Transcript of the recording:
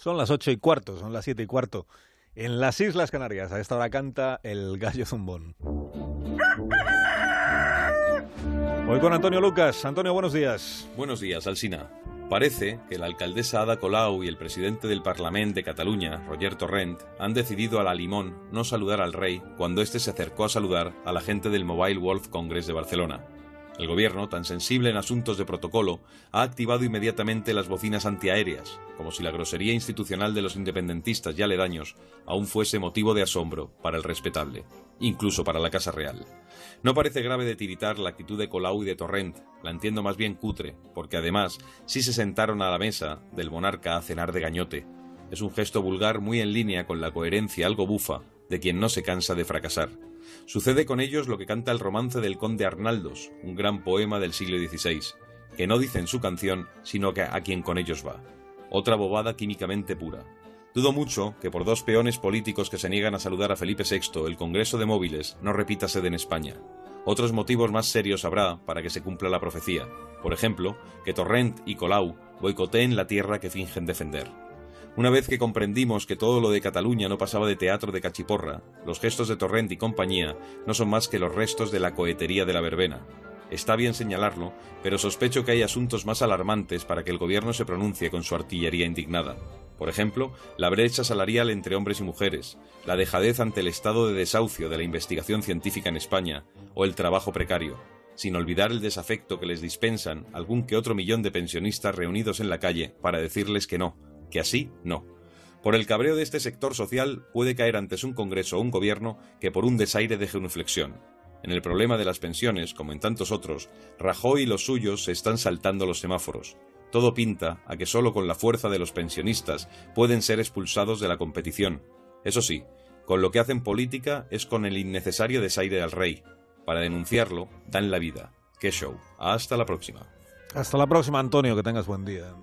Son las ocho y cuarto, son las siete y cuarto. En las Islas Canarias, a esta hora canta el gallo zumbón. Voy con Antonio Lucas. Antonio, buenos días. Buenos días, Alsina. Parece que la alcaldesa Ada Colau y el presidente del Parlamento de Cataluña, Roger Torrent, han decidido a la limón no saludar al rey cuando éste se acercó a saludar a la gente del Mobile World Congress de Barcelona. El gobierno, tan sensible en asuntos de protocolo, ha activado inmediatamente las bocinas antiaéreas, como si la grosería institucional de los independentistas y aledaños aún fuese motivo de asombro para el respetable, incluso para la Casa Real. No parece grave de tiritar la actitud de Colau y de Torrent, la entiendo más bien cutre, porque además sí se sentaron a la mesa del monarca a cenar de gañote. Es un gesto vulgar muy en línea con la coherencia algo bufa de quien no se cansa de fracasar. Sucede con ellos lo que canta el romance del conde Arnaldos, un gran poema del siglo XVI, que no dice en su canción, sino que a quien con ellos va. Otra bobada químicamente pura. Dudo mucho que por dos peones políticos que se niegan a saludar a Felipe VI el Congreso de Móviles no repita sede en España. Otros motivos más serios habrá para que se cumpla la profecía. Por ejemplo, que Torrent y Colau boicoteen la tierra que fingen defender. Una vez que comprendimos que todo lo de Cataluña no pasaba de teatro de cachiporra, los gestos de Torrent y compañía no son más que los restos de la cohetería de la verbena. Está bien señalarlo, pero sospecho que hay asuntos más alarmantes para que el gobierno se pronuncie con su artillería indignada. Por ejemplo, la brecha salarial entre hombres y mujeres, la dejadez ante el estado de desahucio de la investigación científica en España o el trabajo precario, sin olvidar el desafecto que les dispensan algún que otro millón de pensionistas reunidos en la calle para decirles que no, que así no. Por el cabreo de este sector social puede caer antes un Congreso o un gobierno que por un desaire deje una inflexión. En el problema de las pensiones, como en tantos otros, Rajoy y los suyos se están saltando los semáforos. Todo pinta a que solo con la fuerza de los pensionistas pueden ser expulsados de la competición. Eso sí, con lo que hacen política es con el innecesario desaire al rey. Para denunciarlo, dan la vida. ¡Qué show! Hasta la próxima. Hasta la próxima, Antonio, que tengas buen día.